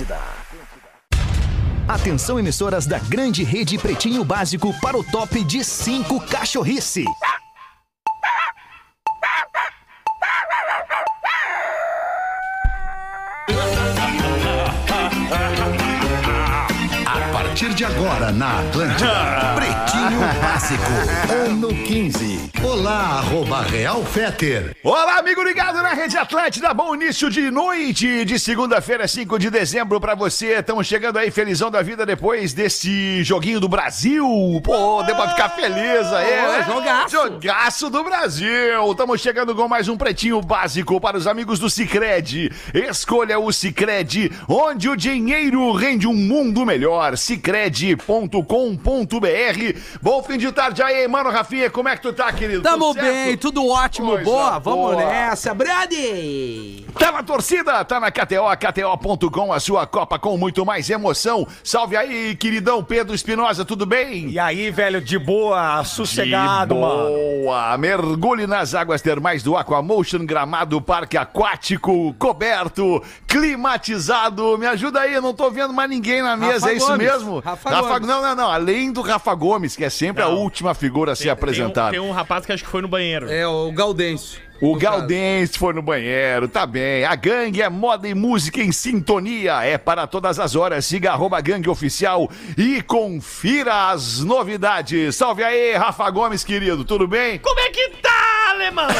Atlântida. Atenção, emissoras da grande rede Pretinho Básico para o top de 5 cachorrice. A partir de agora na Atlântida, Pretinho Básico, ano 15. Olá, arroba Real Feter. Olá, amigo ligado na Rede Atlântida. Bom início de noite de segunda-feira, 5 de dezembro pra você. Estamos chegando aí felizão da vida depois desse joguinho do Brasil. Pô, deu pra ficar feliz aí. né? jogaço. Jogaço do Brasil. Estamos chegando com mais um pretinho básico para os amigos do Cicred. Escolha o Cicred, onde o dinheiro rende um mundo melhor. Cicred.com.br. Bom fim de tarde aí, mano Rafinha. Como é que tu tá, querido? Tamo Tudo certo? bem, tudo ótimo, Coisa boa, vamos boa. nessa, Brady! Tá na torcida, tá na KTO, KTO.com, a sua Copa com muito mais emoção. Salve aí, queridão Pedro Espinosa, tudo bem? E aí, velho, de boa, sossegado, De mano. boa. Mergulhe nas águas termais do Aquamotion Gramado Parque Aquático, coberto, climatizado. Me ajuda aí, eu não tô vendo mais ninguém na mesa, Rafa é isso Gomes. mesmo? Rafa Gomes. Não, não, não, além do Rafa Gomes, que é sempre a Não. última figura a ser Tem- apresentada. Tem um, tem um rapaz que acho que foi no banheiro. É, o Gaudêncio. O. Galdense foi no banheiro, tá bem. A gangue é moda e música em sintonia. É para todas as horas. Siga arroba gangue oficial e confira as novidades. Salve aí, Rafa Gomes, querido. Tudo bem? Como é que tá, alemão?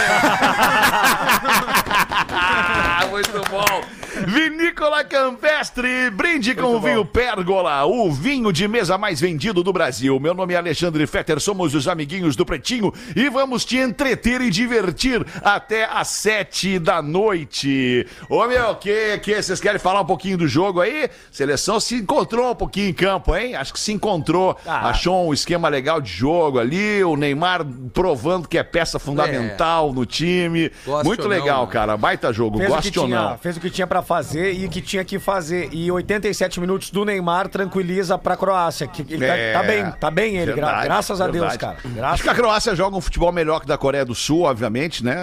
Muito bom. Vinícola Campestre, brinde com o vinho Pérgola, o vinho de mesa mais vendido do Brasil. Meu nome é Alexandre Fetter, somos os amiguinhos do Pretinho e vamos te entreter e divertir até às sete da noite. Ô meu, que, que vocês querem falar um pouquinho do jogo aí? Seleção se encontrou um pouquinho em campo, hein? Acho que se encontrou, achou um esquema legal de jogo ali, o Neymar provando que é peça fundamental no time. Muito ou não, legal, né? cara. Baita jogo, Fez goste ou tinha, não. fez o que tinha pra fazer e que tinha que fazer. E 87 minutos do Neymar tranquiliza pra Croácia. Que ele tá- É, tá, bem, tá bem ele, verdade, graças a Deus, verdade. cara. Acho Graças que a Croácia joga um futebol melhor que da Coreia do Sul, obviamente, né?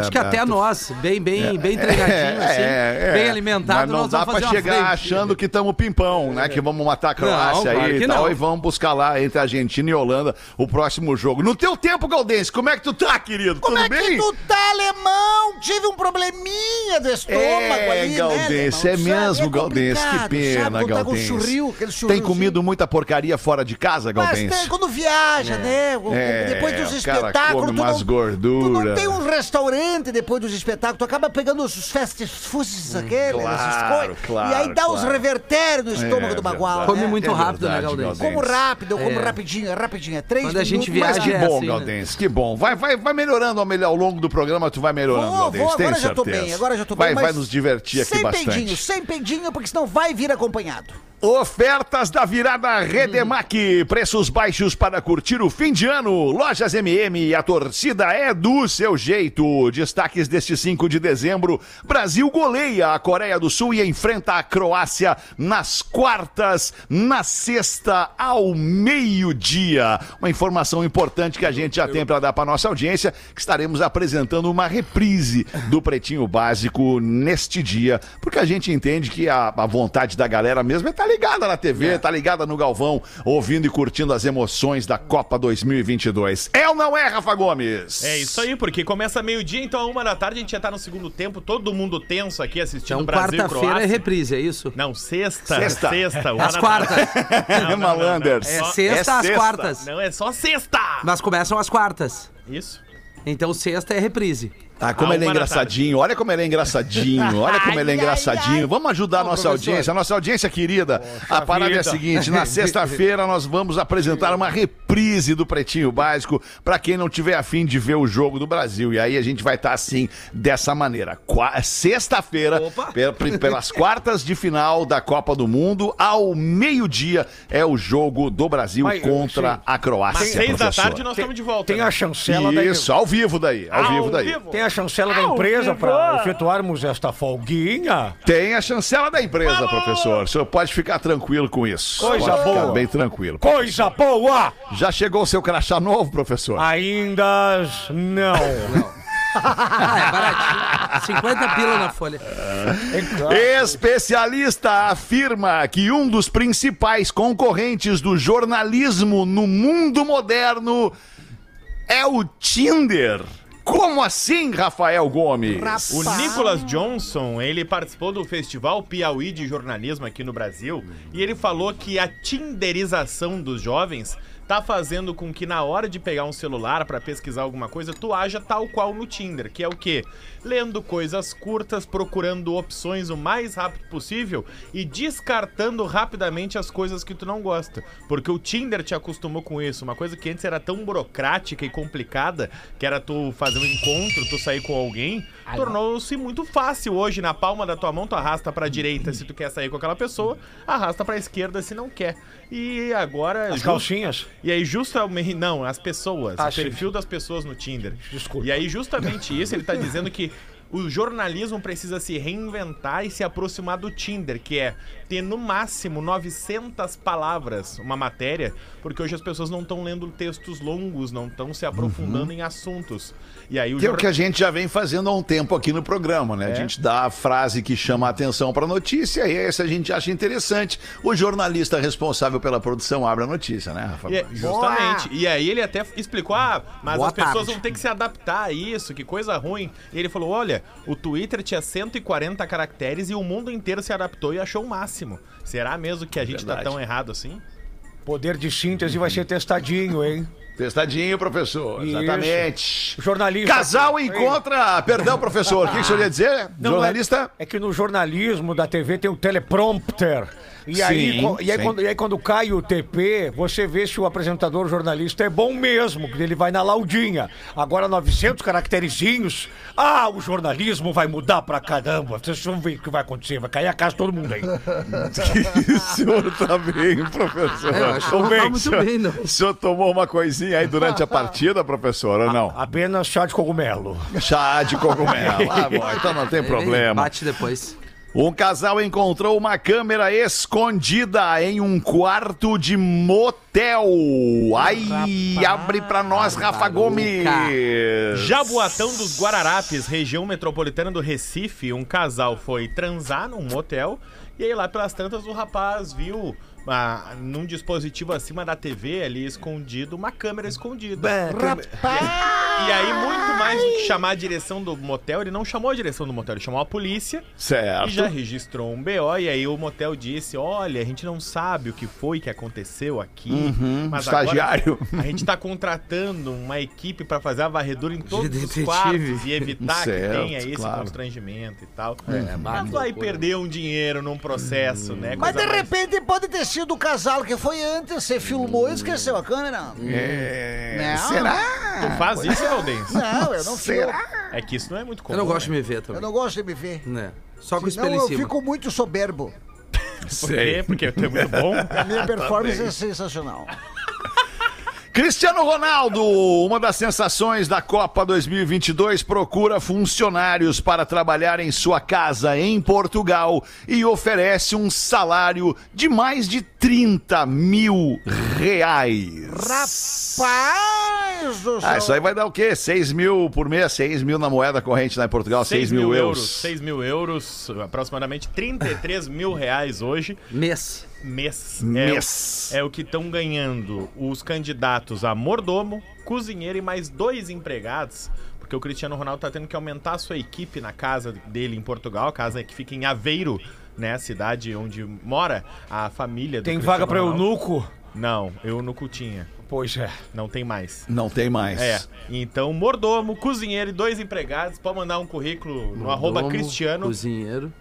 Acho que até nós, bem, bem, bem treinadinho, assim, bem alimentado, é, Mas não nós dá vamos pra chegar achando que estamos pimpão, né? Que vamos matar a Croácia Não, aí e tal. não. E vamos buscar lá entre Argentina e Holanda o próximo jogo. No teu tempo, Galdense, como é que tu tá, querido? Como Tudo é bem? que tu tá, alemão? Tive um probleminha do estômago É, Galdense, né, é alemão? mesmo, é Galdense, que pena, tá Galdense. Tem comido muita porcaria fora de casa, Mas Galdense? tem, quando viaja, né? O- É, depois dos espetáculos. come tu umas gorduras. Tu não tem um restaurante depois dos espetáculos, tu acaba pegando os fast foods aqueles, essas claro, coisas. claro, e aí dá os revertérios no estômago É, do bagual. Come né? muito É rápido, né? Gaudêncio. Como rápido, eu como É. rapidinho, é rapidinho. É três Quando a gente minutos. Mas viaja que é bom, assim, né? Galdense, que bom. Vai, vai, vai melhorando ao, melhor, ao longo do programa, tu vai melhorando, Galdense, vou, tenho agora já tô certeza. bem, agora já tô vai, bem. Vai mas nos divertir aqui sem bastante. peidinho, sem peidinho, porque senão vai vir acompanhado. Ofertas da virada Redemac. Preços baixos para curtir o fim de ano. Lojas MM, a torcida é do seu jeito. Destaques deste 5 de dezembro. Brasil goleia a Coreia do Sul e enfrenta a Croácia nas quartas, na sexta, ao meio-dia. Uma informação importante que a gente já tem para dar para nossa audiência, que estaremos apresentando uma reprise do Pretinho Básico neste dia, porque a gente entende que a, a vontade da galera mesmo é estar ligada na TV, tá ligada no Galvão, ouvindo e curtindo as emoções da Copa 2022. É ou não é, Rafa Gomes? É isso aí, porque começa meio-dia, então a uma da tarde a gente já tá no segundo tempo, todo mundo tenso aqui assistindo Então, Brasil e quarta-feira é Croácia. reprise, é isso? Não, sexta. Sexta. Sexta. uma Às quartas. tarde. Não, não, não, Malanders. não, É sexta às sexta. quartas. Não, é só sexta. Mas começam as quartas. Isso. Então sexta é reprise. Ah, como A ele é engraçadinho, olha como ele é engraçadinho, olha como ele é engraçadinho. ai. Vamos ajudar a nossa professor. audiência, a nossa audiência querida. a parada é a seguinte: na sexta-feira nós vamos apresentar uma reprise do Pretinho Básico para quem não tiver afim de ver o jogo do Brasil. E aí a gente vai estar assim, dessa maneira. Sexta-feira, pelas quartas de final da Copa do Mundo, ao meio-dia, é o jogo do Brasil Mas, contra sim. a Croácia. Às seis da tarde nós estamos de volta. Tem né? a chancela da Isso, ao vivo daí, ao Ao vivo daí. vivo. Tem a chancela da Ao empresa pra efetuarmos esta folguinha. Tem a chancela da empresa, professor. O senhor pode ficar tranquilo com isso. Coisa pode Ficar boa. bem tranquilo. Coisa boa! Já chegou o seu crachá novo, professor? Ainda não. Ah, é baratinho. 50 pila na folha. Especialista afirma que um dos principais concorrentes do jornalismo no mundo moderno é o Tinder. Como assim, Rafael Gomes? O Nicholas Johnson, ele participou do Festival Piauí de Jornalismo aqui no Brasil e ele falou que a tinderização dos jovens tá fazendo com que na hora de pegar um celular pra pesquisar alguma coisa, tu haja tal qual no Tinder, que é o quê? Lendo coisas curtas, procurando opções o mais rápido possível e descartando rapidamente as coisas que tu não gosta. Porque o Tinder te acostumou com isso, uma coisa que antes era tão burocrática e complicada, que era tu fazer um encontro, tu sair com alguém, tornou-se muito fácil hoje na palma da tua mão, tu arrasta pra direita se tu quer sair com aquela pessoa, arrasta pra esquerda se não quer. E agora As calcinhas. E aí, justamente. Não, as pessoas. Ah, o perfil das pessoas no Tinder. Desculpa. E aí, justamente isso, ele tá dizendo que o jornalismo precisa se reinventar e se aproximar do Tinder, que é ter no máximo 900 palavras uma matéria, porque hoje as pessoas não estão lendo textos longos, não estão se aprofundando em assuntos. E aí o Que é o que a gente já vem fazendo há um tempo aqui no programa, né? A É. gente dá a frase que chama a atenção para a notícia e essa a gente acha interessante. O jornalista responsável pela produção abre a notícia, né, Rafa? E é- justamente. E aí ele até explicou, ah, mas Boa as pessoas tarde. vão ter que se adaptar a isso, que coisa ruim. E ele falou, olha, o Twitter tinha 140 caracteres e o mundo inteiro se adaptou e achou o máximo. Será mesmo que a gente Verdade. tá tão errado assim? Poder de síntese vai ser testadinho, hein? Testadinho, professor. Isso. Exatamente. Jornalista. Casal encontra. Perdão, professor. O que, que o senhor ia dizer? Não, Jornalista? É, é que no jornalismo da TV tem o teleprompter. E, aí, Sim, e, aí, sim. quando, e aí quando cai o TP, você vê se o apresentador jornalista é bom mesmo, que ele vai na laudinha. Agora 900 caracterezinhos. Ah, o jornalismo vai mudar pra caramba. Vocês vão ver o que vai acontecer. Vai cair a casa de todo mundo aí. o senhor tá bem, professor. É, acho que não tá muito senhor, bem, não. O senhor tomou uma coisinha aí durante a partida, professor, ou não? Apenas chá de cogumelo. Chá de cogumelo. Ah, bom, então não tem Ele problema. Bate depois. Um casal encontrou uma câmera escondida em um quarto de motel. Ai, abre pra nós, Rafa Gomes. Jaboatão dos Guararapes, região metropolitana do Recife, um casal foi transar num motel e aí lá pelas tantas o rapaz viu ah, num dispositivo acima da TV ali escondido uma câmera escondida. E aí muito mais do que chamar a direção do motel, ele não chamou a direção do motel, ele chamou a polícia Certo. e já registrou um BO e aí o motel disse, olha, a gente não sabe o que foi que aconteceu aqui, mas agora estagiário. a gente tá contratando uma equipe pra fazer a varredura em todos os detetive. quartos e evitar Certo, que tenha esse claro. constrangimento e tal. É, mas vai perder um dinheiro num processo, né? Mas Coisa de mais- repente pode ter sido o casal que foi antes, você filmou e esqueceu a câmera. É, Não. será? Tu faz isso, Valdense? Não, eu não filmo. É que isso não é muito comum. Eu não gosto de né? me ver Eu também. não gosto de me ver. Né? Só com o espelho em eu cima. fico muito soberbo. Por quê? Porque tu é muito bom. A minha performance é sensacional. Cristiano Ronaldo, uma das sensações da Copa 2022, procura funcionários para trabalhar em sua casa em Portugal e oferece um salário de mais de 30 mil reais. Rapaz do céu. Ah, isso aí vai dar o quê? 6 mil por mês? 6 mil na moeda corrente lá em Portugal, 6, mil, euros. 6 mil euros, aproximadamente 33 mil reais hoje. Mês. mês. Mês. É, o- é o que estão ganhando os candidatos a mordomo, cozinheiro e mais dois empregados. Porque o Cristiano Ronaldo tá tendo que aumentar a sua equipe na casa dele em Portugal, a casa que fica em Aveiro, né? A cidade onde mora a família do Tem Cristiano vaga pra Ronaldo. eunuco? Não, eunuco tinha. Pois é. Não tem mais. Não tem mais. É, então mordomo, cozinheiro e dois empregados. Pode mandar um currículo no arroba Cristiano. Cozinheiro.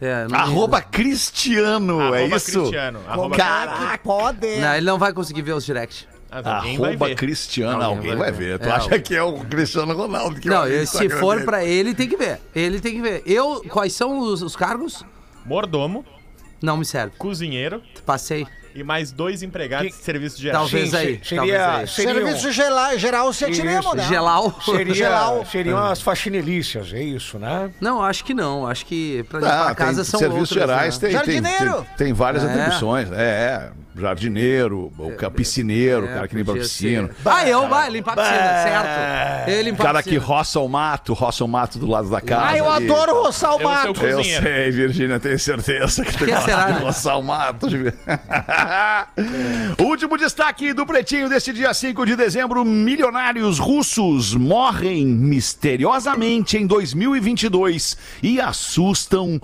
É, não- Arroba Cristiano, é Arroba isso? Cristiano. Arroba, que pode? Não, ele não vai conseguir ver os direct. Mas alguém vai Arroba ver. Cristiano, alguém, vai, ver. Tu É, acha alguém. que é o Cristiano Ronaldo que Não, vai ver eu- o se for dele? pra ele, tem que ver. Ele tem que ver. Eu, quais são os, os cargos? Mordomo, Não me serve. cozinheiro Passei. E mais dois empregados Que- de serviço geral. Talvez Sim, aí. se- seria, talvez aí. seria Serviço gela- geral se atiremos, né? Gelau. Seria, Geral. seriam as faxinelícias, é isso, né? Não, acho que não. Acho que pra Ah, limpar a casa são serviços outras, gerais, né? tem, tem, Jardineiro. tem, tem várias É. atribuições. É, é, jardineiro, o ca- piscineiro, o cara que limpa a piscina. ser. Ah, eu, vai, limpar a piscina, certo. Ele O limpar a cara que roça o mato, roça o mato do lado da casa. Ah, eu ali. adoro roçar o Eu mato. Eu Cozinha. sei, Virgínia, tenho certeza que tu Que gosta será, de né? roçar o mato. Último destaque do Pretinho deste dia 5 de dezembro. Milionários russos morrem misteriosamente em 2022 e assustam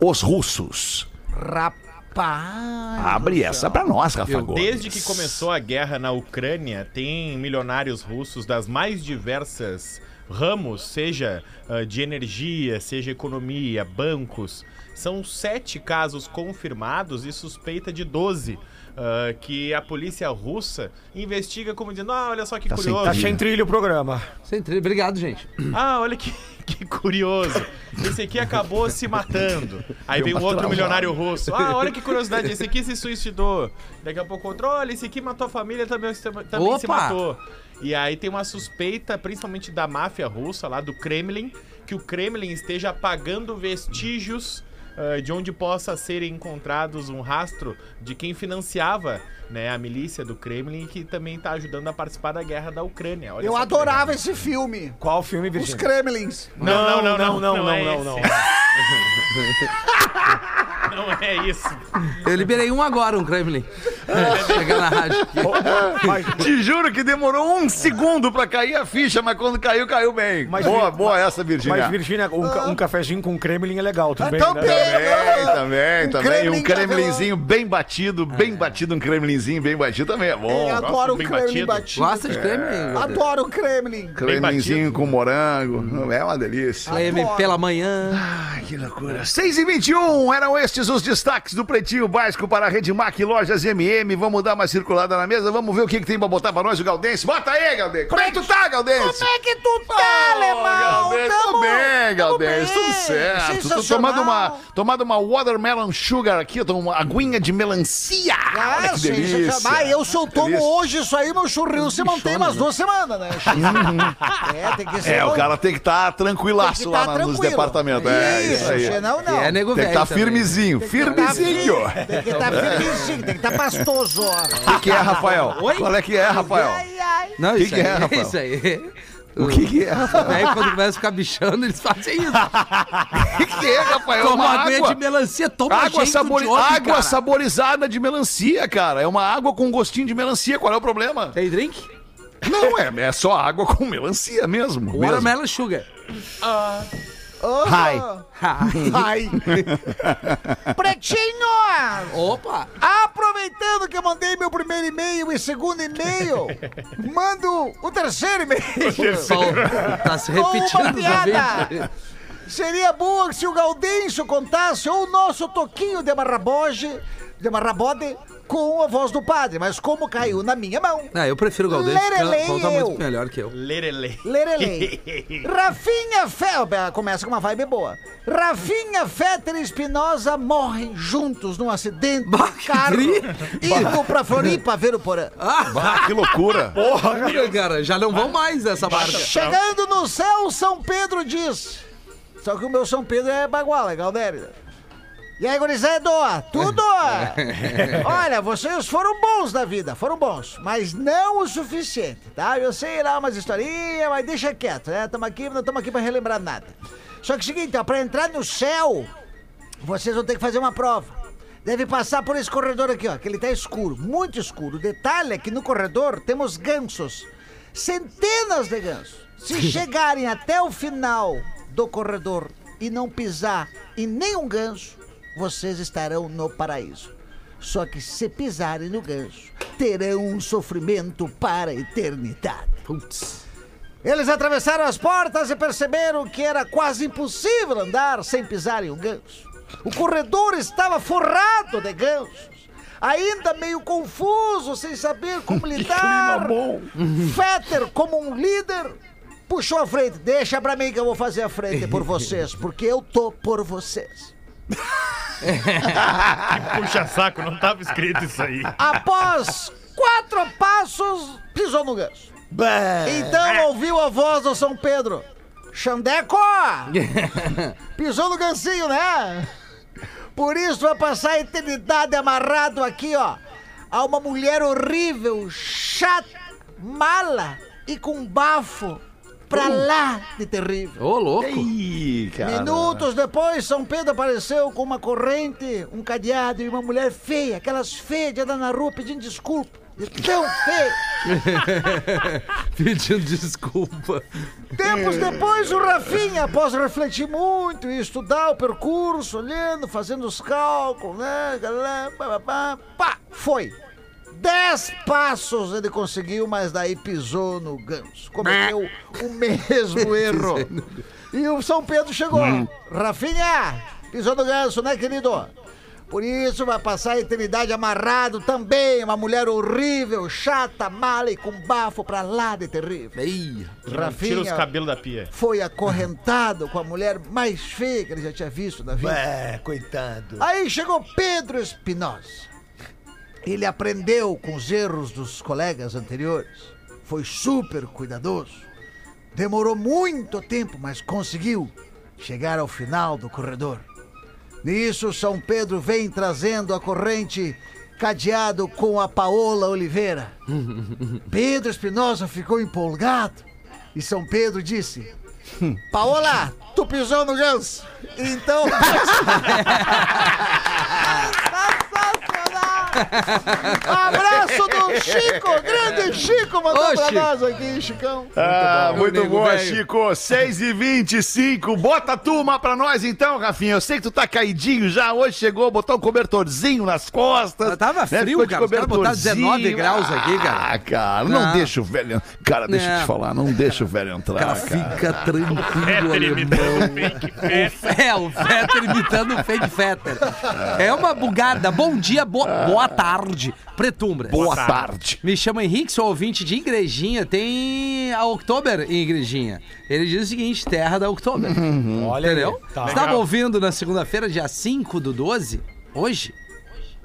os russos. Rapaz. Abre essa pra nós, Rafa Eu, Gomes. desde que começou a guerra na Ucrânia, tem milionários russos das mais diversas ramos, seja ah, de energia, seja economia, bancos. São sete casos confirmados e suspeita de 12. ah, que a polícia russa investiga como dizendo, ah, olha só que Tá sem curioso. Tá sem trilho o programa. Sem trilho. Obrigado, gente. Ah, olha que, que curioso. Esse aqui acabou se matando. Aí vem um outro milionário russo. Ah, olha que curiosidade. Esse aqui se suicidou. Daqui a pouco outro. Olha, esse aqui matou a família também, também se matou. E aí tem uma suspeita, principalmente da máfia russa, lá do Kremlin, que o Kremlin esteja apagando vestígios ah, de onde possa ser encontrados um rastro de quem financiava né, a milícia do Kremlin e que também está ajudando a participar da guerra da Ucrânia. Olha Eu adorava esse filme. Qual filme, Os Virgínia? Kremlins. Não, não, não, não, não, não é não, esse. não. Não é isso. Eu liberei um agora, um Kremlin. Chegar na rádio. Mas, Te juro que demorou um segundo pra cair a ficha, mas quando caiu, caiu bem. Mas boa, boa essa, Virgínia. mas Virgínia, um, ca- um cafezinho com Kremlin é legal, tudo bem? Também. né? Também, também, Um também. Um kremlinzinho bem batido, bem batido, um kremlinzinho bem batido também é bom. Eu adoro o bem Kremlin batido. batido. Gosta de Kremlin? Gosta? Adoro o Kremlin. Kremlinzinho com morango, é uma delícia. Kremlin pela manhã. Ai, que loucura. 6 e 21 eram estes os destaques do Pretinho Básico para a Rede Mac Lojas MM. Vamos dar uma circulada na mesa, vamos ver o que, que tem pra botar pra nós o Galdense. Bota aí, Galdense. Como é que tu tá, Galdense? Como é que tu tá, alemão? Galdense, tudo bem, Galdense, tudo certo. Tô tomando uma, tomando uma watermelon sugar aqui, uma aguinha de melancia. Ah, Olha que sim, delícia. sim. Ah, eu se eu tomo Delícia. hoje isso aí, meu churril se mantém umas duas semanas, né? é, tem que ser. É, o cara tem que estar tranquilaço Tem que lá tá na- nos departamentos. É, isso aí. senão não. É nego Tem que estar também. firmezinho, Tem que tá firmezinho. firme, Tem que estar firmezinho, tem que estar pastoso. ó. O que, que é, Rafael? Oi? Qual é que é, Rafael? Ai, ai. Não, Que isso que é, aí, Rafael? isso aí. O que, que é? Aí quando começa a ficar bichando, eles fazem isso. O que, que é, Rafael? Toma uma aguinha água. de melancia, toma Água, jeito sabori- de homem, água cara. saborizada de melancia, cara. É uma água com gostinho de melancia. Qual é o problema? Tem drink? Não, é, é só água com melancia mesmo. mesmo. Watermelon sugar. Hi. Ai. Pretinho! Opa! Aproveitando que eu mandei meu primeiro e-mail e segundo e-mail, mando o terceiro e-mail. Tá se repetindo Uma os piada. Seria boa se o Gaudêncio contasse ou o nosso Toquinho de Marraboge, de Marrabode, com a voz do padre, mas como caiu na minha mão. Ah, eu prefiro o Galdês, Lerelei conta eu. muito melhor que eu. Lerele. Lerelei. Rafinha Fetter, começa com uma vibe boa. Rafinha Fetter e Espinosa morrem juntos num acidente Bah, de carro, indo pra Floripa ver o Porã. Ah, que loucura. Porra, cara, já não vão mais nessa barca. Chegando no céu, São Pedro diz. Só que o meu São Pedro é bagual, é Galdério. E aí, gurizado, tudo? Olha, vocês foram bons na vida, foram bons, mas não o suficiente, tá? Eu sei lá umas historinhas, mas deixa quieto, né? Tamo aqui, não estamos aqui pra relembrar nada. Só que é o seguinte, ó, pra entrar no céu, vocês vão ter que fazer uma prova. Deve passar por esse corredor aqui, ó, que ele tá escuro, muito escuro. O detalhe é que no corredor temos gansos. Centenas de gansos. Se chegarem até o final do corredor e não pisar em nenhum ganso, vocês estarão no paraíso. Só que se pisarem no ganso, terão um sofrimento para a eternidade. Putz. Eles atravessaram as portas e perceberam que era quase impossível andar sem pisar em um ganso. O corredor estava forrado de gansos. Ainda meio confuso, sem saber como lidar. Fetter, como um líder, puxou a frente. Deixa pra mim que eu vou fazer a frente por vocês, porque eu tô por vocês. Que puxa saco, não tava escrito isso aí. Após quatro passos, pisou no ganso. Então ouviu a voz do São Pedro. Xandeco! Pisou no gancinho, né? Por isso vai passar a eternidade amarrado aqui, ó. A uma mulher horrível, chata, mala e com bafo pra lá de terrível. Ô, louco. Ih, cara. Minutos depois, São Pedro apareceu com uma corrente, um cadeado e uma mulher feia, aquelas feias de andar na rua pedindo desculpa. De tão feia. Pedindo desculpa. Tempos depois, o Rafinha, após refletir muito e estudar o percurso, olhando, fazendo os cálculos, né? pá, foi. Dez passos ele conseguiu, mas daí pisou no ganso. Cometeu o mesmo erro. E o São Pedro chegou. Rafinha, pisou no ganso, né, querido? Por isso vai passar a eternidade amarrado também. Uma mulher horrível, chata, mala e com bafo pra lá de terrível. Ei, Tira os Rafinha cabelos da pia. foi acorrentado com a mulher mais feia que ele já tinha visto na vida. É, coitado. Aí chegou Pedro Espinosa. Ele aprendeu com os erros dos colegas anteriores. Foi super cuidadoso. Demorou muito tempo, mas conseguiu chegar ao final do corredor. Nisso, São Pedro vem trazendo a corrente cadeado com a Paola Oliveira. Pedro Espinosa ficou empolgado e São Pedro disse: Paola, tu pisou no ganso. Então. Abraço do Chico, grande Chico, mandou Ô, pra Chico. nós aqui, Chicão. Ah, bom. muito bom, velho. Chico. 6 e 25 Bota a turma pra nós então, Rafinha. Eu sei que tu tá caidinho já. Hoje chegou, botou um cobertorzinho nas costas. Mas tava né? frio, cara. Os caras botaram 19 graus aqui, cara. Ah, cara, não, Não. deixa o velho. Cara, deixa eu te falar, não deixa o velho entrar. cara, cara. fica tranquilo, imitando alemão. o fake Fetter. É, o Fetter imitando o fake Fetter. É uma bugada. Bom dia, bo- boa tarde, Pretumbra. Boa tarde. tarde. Me chamo Henrique, sou ouvinte de Igrejinha. Tem a Oktober em Igrejinha. Ele diz o seguinte: terra da Oktober. Olha aí. Entendeu? Tá. Você estava ouvindo na segunda-feira, dia 5 do 12? Hoje?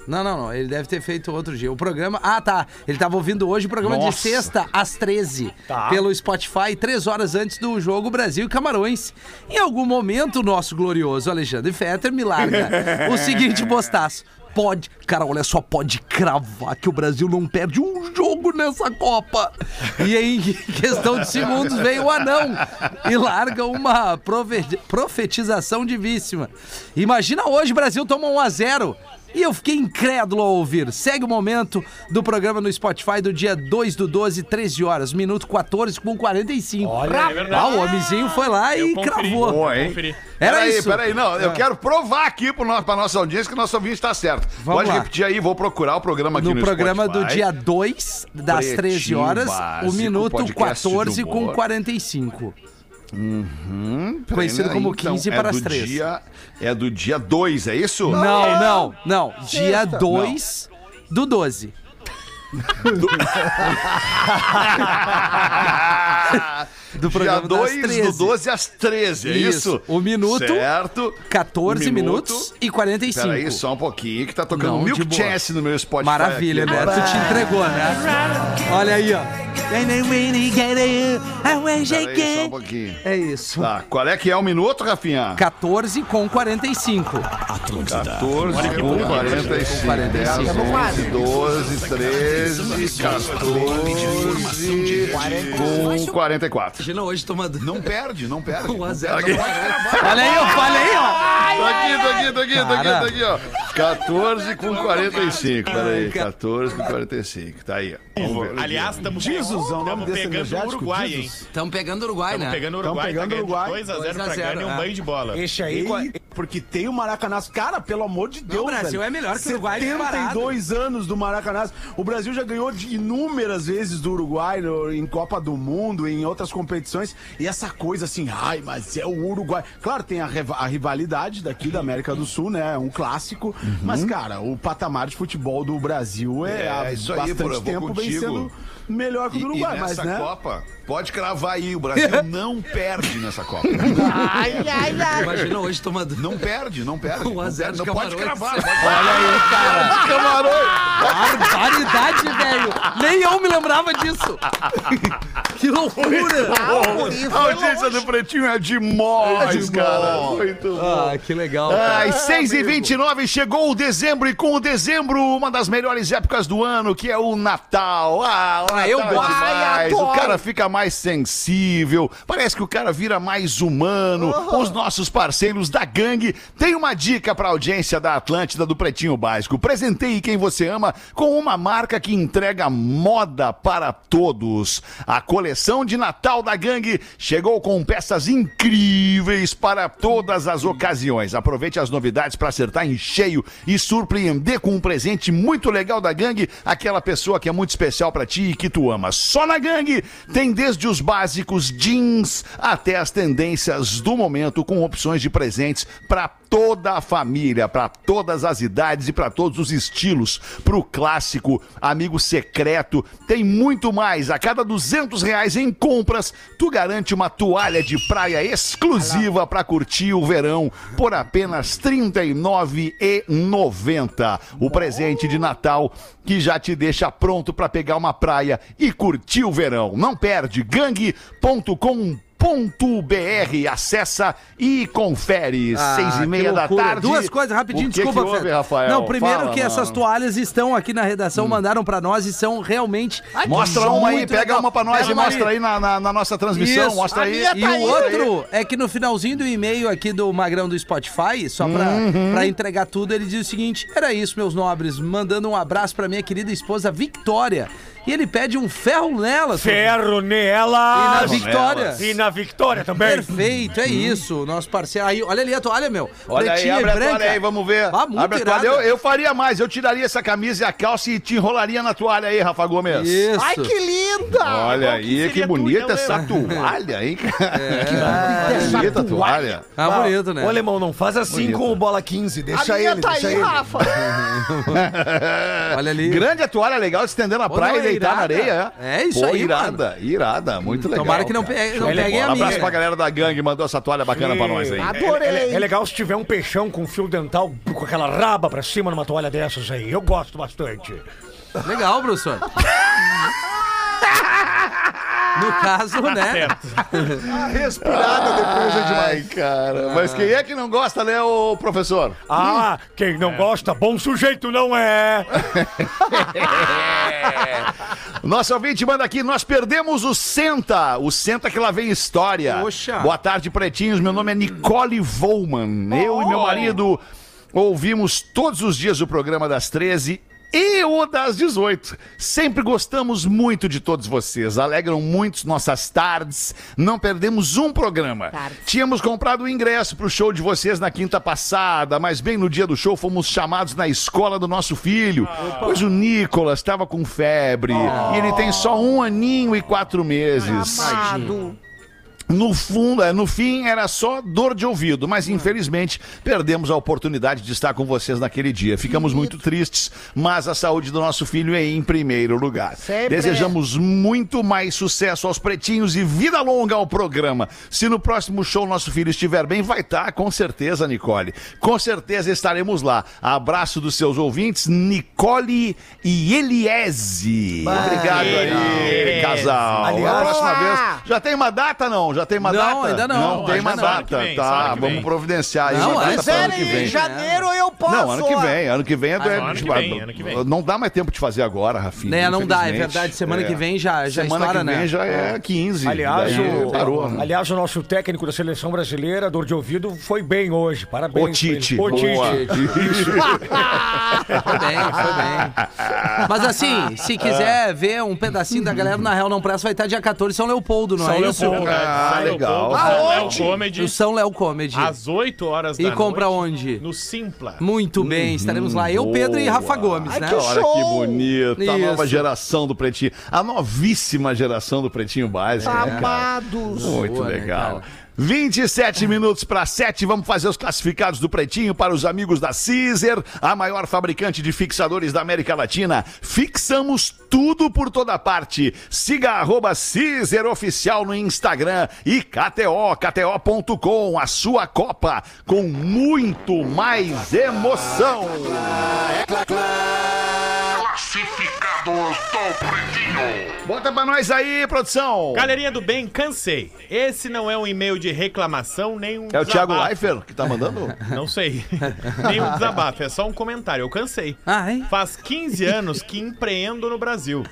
Não, não, não. Ele deve ter feito outro dia. O programa. Ah, tá. Ele estava ouvindo hoje o programa de Nossa. sexta às 13. Tá. Pelo Spotify, três horas antes do jogo Brasil e Camarões. Em algum momento, o nosso glorioso Alexandre Fetter me larga o seguinte postaço. Pode, cara, olha só, pode cravar que o Brasil não perde um jogo nessa Copa. E em questão de segundos vem o anão e larga uma profe- profetização divíssima. Imagina hoje o Brasil toma 1 a 0 e eu fiquei incrédulo ao ouvir. Segue o momento do programa no Spotify do dia 2 do 12, 13 horas, minuto 14 com 45. Olha, é verdade. Ah, o homenzinho foi lá Eu e conferi. cravou. Boa, hein? Conferi. Era peraí, isso. Peraí, não, eu Ah. quero provar aqui pro nosso, pra nossa audiência que o nosso ouvinte está certo. Vamos Pode lá. repetir aí, vou procurar o programa aqui no, No programa Spotify. do dia 2, das Pretinho 13 horas, Básico, o minuto podcast de 14 com humor. 45. Peraí, Conhecido como Então, 15 é para as do 3. Dia, é do dia 2, é isso? Não, não, não. Dia Sexta. 2 do 12. Do dia programa das 2 do 13. 12 às 13, é isso? Isso. O minuto, Certo. 14 O minutos e 45. Peraí, só um pouquinho que tá tocando Não, Milk boa. Chance no meu Spotify. Maravilha, aqui. né? Tu te entregou, né? Olha aí, ó. Peraí, só um pouquinho. É isso. Tá, qual é que é o minuto, Rafinha? 14 com 45. 14 com 45. 45. 10, 11, 12, 13, 14 com 44. Imagina hoje tomando. Não perde, não perde. Um a Não zero. perde. Olha aí, eu falei, ó. Tô aqui, tô aqui, tô aqui, tô aqui, Cara. tô aqui, ó. 14 com 45. Peraí, cara. 14 com 45. Tá aí, ó. Aliás, estamos nome desse pegando o energético, Uruguai, hein? Estamos pegando o Uruguai, Estamos né? pegando o Uruguai. pegando tá o Uruguai. 2x0 2 a pra 0, ganhar e um é. banho de bola. Esse aí. Porque tem o Maracanã. Cara, pelo amor de Deus, o Brasil velho. é melhor que o Uruguai 72 anos do Maracanã. O Brasil já ganhou de inúmeras vezes do Uruguai no- em Copa do Mundo, em outras competições. E essa coisa assim, ai, mas é o Uruguai. Claro, tem a, a rivalidade daqui da América do Sul, né? É um clássico. Mas, cara, o patamar de futebol do Brasil é, É, há isso aí, bastante vou tempo vem contigo. sendo melhor que o do Uruguai, mas, nessa né? Copa, pode cravar aí, o Brasil não perde nessa Copa. Ai, ai, ai. Imagina hoje tomando. Não perde, não perde. Um a Não, zero perde, de não pode cravar. Olha aí, cara. Camarões! Barbaridade, velho. Nem eu me lembrava disso. Que loucura. Ah, A audiência longe. do Pretinho é demais, cara. Muito bom. Ah, que legal, cara. Às 6 e 29 chegou o dezembro e com o dezembro, uma das melhores épocas do ano, que é o Natal. Ah, Ah, eu é gosto. demais. Ai, O cara fica mais sensível, parece que o cara vira mais humano. Os nossos parceiros da gangue têm uma dica pra audiência da Atlântida do Pretinho Básico. Presenteie quem você ama com uma marca que entrega moda para todos. A coleção de Natal da gangue chegou com peças incríveis para todas as ocasiões. Aproveite as novidades para acertar em cheio e surpreender com um presente muito legal da gangue, aquela pessoa que é muito especial para ti e que tu ama. Só na gangue tem desde os básicos jeans até as tendências do momento com opções de presentes para toda a família, para todas as idades e para todos os estilos. Pro clássico, amigo secreto, tem muito mais. A cada 200 reais em compras, tu garante uma toalha de praia exclusiva para curtir o verão por apenas R$ 39,90. O presente de Natal que já te deixa pronto para pegar uma praia e curtir o verão. Não perde, gangue.com br acessa e confere Ah, seis e meia da tarde Duas coisas rapidinho, que desculpa, que houve. Rafael? Não, primeiro Fala, que essas toalhas estão aqui na redação, mandaram pra nós e são realmente. Mostra uma aí, pega legal. uma pra nós Pega e mostra aí na, na- na nossa transmissão. Isso. Mostra aí. minha E tá o aí, outro é que no finalzinho do e-mail aqui do Magrão do Spotify, só pra, Uhum. pra entregar tudo, ele diz o seguinte: era isso, meus nobres, mandando um abraço pra minha querida esposa Victória. E ele pede um ferro nela. Ferro E na nelas! Victória. E na Vitória também. Perfeito, é isso, nosso parceiro. Aí, olha ali a toalha, meu. Olha aí, Pretinha e abre a toalha aí, vamos ver. Ah, muito abre a toalha. Eu, eu faria mais, eu tiraria essa camisa e a calça e te enrolaria na toalha aí, Rafa Gomes. Isso. Ai, que linda! Olha Qual que aí, que seria bonita tu, essa então, toalha, hein? É. Que bonita a toalha. Ah, bonito, né? Ô, alemão, não faz assim Bonito. com o bola 15. A Deixa minha ele, tá deixa aí, ele. Rafa. Olha ali. Grande a toalha legal, de estender na Pô, praia não, é deitar na areia. É isso Pô, aí, irada, irada, muito legal. Tomara que não, pegue, não peguem bola. a minha. Abraço pra galera da gangue, mandou essa toalha bacana pra nós aí. Adorei. É, é- é legal se tiver um peixão com fio dental com aquela raba pra cima numa toalha dessas aí. Eu gosto bastante. Legal, professor. No caso, né? Respirada depois é demais. Ai, cara. Mas quem é que não gosta, né, ô professor? Ah, quem não gosta, bom sujeito não é. Nosso ouvinte manda aqui, nós perdemos o Senta, o Senta que lá vem história. Poxa. Boa tarde, pretinhos, meu nome é Nicole Volman. Eu e meu marido ouvimos todos os dias o programa das 13 e o das 18. Sempre gostamos muito de todos vocês, alegram muito nossas tardes, não perdemos um programa. Tínhamos comprado o ingresso pro show de vocês na quinta passada, mas bem no dia do show fomos chamados na escola do nosso filho, pois o Nicolas estava com febre e ele tem só um aninho e quatro meses. Amado. No fundo, é, no fim, era só dor de ouvido, mas infelizmente perdemos a oportunidade de estar com vocês naquele dia. Ficamos muito tristes, mas a saúde do nosso filho é em primeiro lugar. Sempre. Desejamos muito mais sucesso aos pretinhos e vida longa ao programa. Se no próximo show nosso filho estiver bem, vai estar, com certeza, Nicole. Com certeza estaremos lá. Abraço dos seus ouvintes, Nicole e Eliese. Obrigado aí, casal. Aliás- a próxima vez. Já tem uma data, não? Já tem uma Não, data? ainda não. Não tem uma não. Data. vem, tá, vamos providenciar Não, Sério, que em vem. janeiro eu posso. Não, ano que vem, ano que vem é, Ah, não, ano que tipo, vem, ano que vem. Não dá mais tempo de fazer agora, Rafinha. Né, não dá, é verdade. Semana É. que vem já, já Semana estoura, que né? vem já é 15. Aliás, daí o, parou. né? aliás, o nosso técnico da seleção brasileira, dor de ouvido, foi bem hoje. Parabéns. O Tite. O Tite. Foi bem, foi bem. Mas assim, se quiser ver um pedacinho da galera na Real Não Presta, vai estar dia 14 em São Leopoldo, não São é isso? Leopoldo. Ah, São legal. São Léo Aonde? Comedy, No São Léo Comedy. às 8 horas da E noite. compra onde? No Simpla. Muito bem, estaremos lá. Eu, Pedro e Rafa. Gomes, Ai, né? que Olha show! que bonito. A Isso. nova geração do Pretinho. A novíssima geração do Pretinho Básico. né, cara? Amados. Muito Boa, né, legal. cara? 27 minutos para 7, vamos fazer os classificados do Pretinho para os amigos da Caesar, a maior fabricante de fixadores da América Latina. Fixamos tudo por toda parte. Siga arroba Caesar Oficial no Instagram e KTO, KTO.com, a sua Copa com muito mais emoção. Bota pra nós aí, produção. Galerinha do bem, cansei. Esse não é um e-mail de reclamação, nem um É o Thiago desabafo. Leifert que tá mandando? Não sei. nem um desabafo, é só um comentário. Eu cansei. Ah, hein? Faz 15 anos que empreendo no Brasil.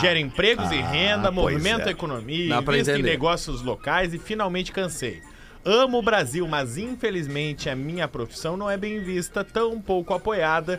Gera empregos e renda, movimenta a economia, Dá pra invisto em entender. negócios locais e finalmente cansei. Amo o Brasil, mas infelizmente a minha profissão não é bem vista, tão pouco apoiada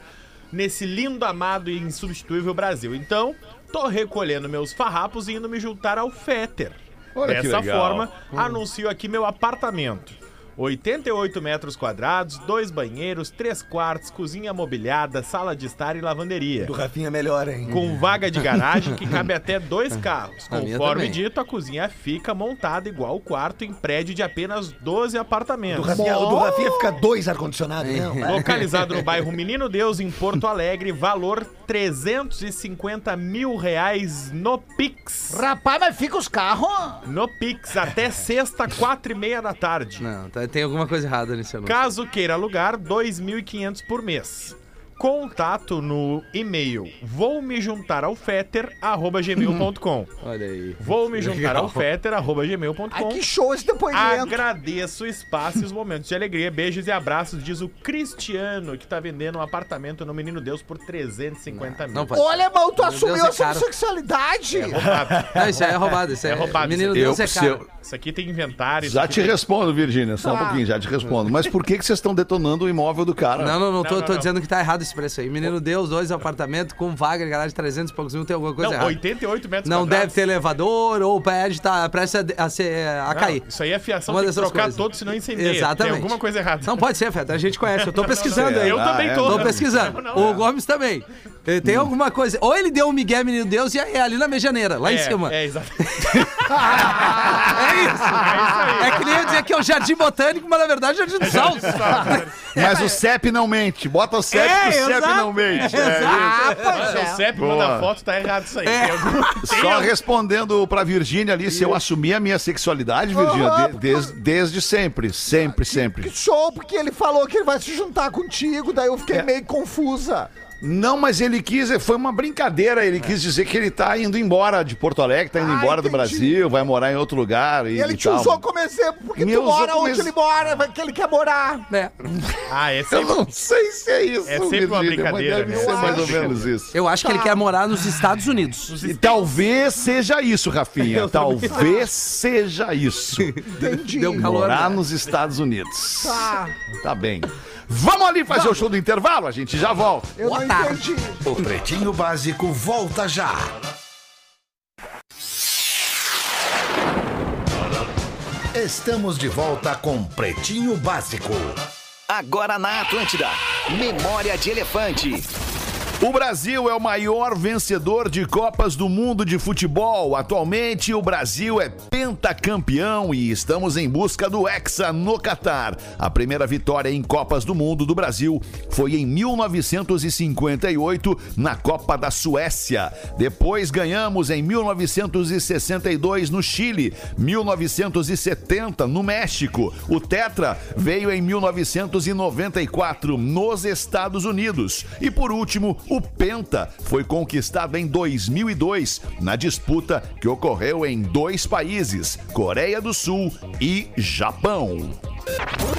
nesse lindo, amado e insubstituível Brasil. Então, tô recolhendo meus farrapos e indo me juntar ao Fetter. Olha Dessa forma, anuncio aqui meu apartamento. 88 metros quadrados, dois banheiros, três quartos, cozinha mobiliada, sala de estar e lavanderia. Do Rafinha melhor, hein? Com vaga de garagem que cabe até dois carros. A Conforme dito, a cozinha fica montada igual o quarto em prédio de apenas 12 Do apartamentos. Rafinha, o do Rafinha fica dois ar-condicionados, não. Localizado no bairro Menino Deus, em Porto Alegre, valor 350 mil reais no Pix. Rapaz, mas fica os carros. No Pix, até sexta, quatro e meia da tarde. Não, tá- tem alguma coisa errada nesse anúncio. Caso queira alugar, 2.500 por mês. Contato no e-mail vou me juntar ao fetter, arroba gmail.com. Olha aí. Vou me juntar ao fetter, arroba gmail.com. Ai, que show esse depoimento. Agradeço o espaço e os momentos de alegria. Beijos e abraços, diz o Cristiano, que tá vendendo um apartamento no Menino Deus por 350 mil. Não. Olha, mal, tu Meu assumiu Deus, é a sua caro. sexualidade. Roubado. Não, isso aí é roubado. Isso É é, roubado, Menino isso aqui. Deus é Eu- caro. Isso aqui tem inventário. Já te tem- respondo, Virgínia, só um Tá. pouquinho, já te respondo. Mas por que, que vocês estão detonando o imóvel do cara? Não, não, não, tô, Não, não, tô não. dizendo que tá errado esse preço aí. Menino Deus, dois apartamentos com vaga de garagem 300 e poucos mil, tem alguma coisa Não, errada. 88 metros Não quadrados. deve ter elevador ou o prédio tá prestes a, a, ser, a Não, cair. Isso aí é fiação, Uma tem que dessas trocar coisas. todo, senão incendeia. Exatamente. Tem alguma coisa errada. Não pode ser, Feta. A gente conhece. Eu tô pesquisando não, aí. Eu Ah, também é, tô. Tô pesquisando. Não, não, o Gomes também. Tem alguma coisa. Ou ele deu um Miguel Menino Deus e é ali na medianeira, lá em É, cima. É, exato. É isso. É que nem eu dizer que é o Jardim Botânico, mas na verdade é o Jardim do Salso. Mas o CEP não mente. Bota o CEP É, que o CEP exato. não mente. É Ah, pois Se é. o CEP Boa. manda foto, tá errado isso aí. Tem algum- tem Só algum- respondendo pra Virgínia ali, se eu assumir a minha sexualidade, Virgínia, de- des- desde sempre, sempre, sempre. Show, porque ele falou que ele vai se juntar contigo, daí eu fiquei meio confusa. Não, mas ele quis, foi uma brincadeira, ele quis dizer que ele tá indo embora de Porto Alegre, tá indo Ah, embora do entendi. Brasil, vai morar em outro lugar e, E ele e te tal. usou como exemplo, porque Me tu mora onde ex- ele mora, que ele quer morar. É. Ah, é Eu sempre... não sei se é isso, É sempre uma Virgínia, brincadeira, mas deve né? ser Eu mais ou acho. menos isso. Eu acho que ele quer morar nos Estados Unidos. E talvez seja isso, Rafinha. Talvez seja isso. Entendi. Deu calor. Morar né? nos Estados Unidos. Tá, Tá bem. Vamos ali fazer o show do intervalo, a gente já volta. eu Boa tarde. O Pretinho Básico volta já. Estamos de volta com Pretinho Básico. Agora na Atlântida. Memória de Elefante. O Brasil é o maior vencedor de Copas do Mundo de futebol. Atualmente, o Brasil é pentacampeão e estamos em busca do Hexa no Catar. A primeira vitória em Copas do Mundo do Brasil foi em 1958, na Copa da Suécia. Depois ganhamos em 1962 no Chile, 1970 no México. O Tetra veio em 1994 nos Estados Unidos. E por último, o Penta foi conquistado em 2002 na disputa que ocorreu em dois países, Coreia do Sul e Japão.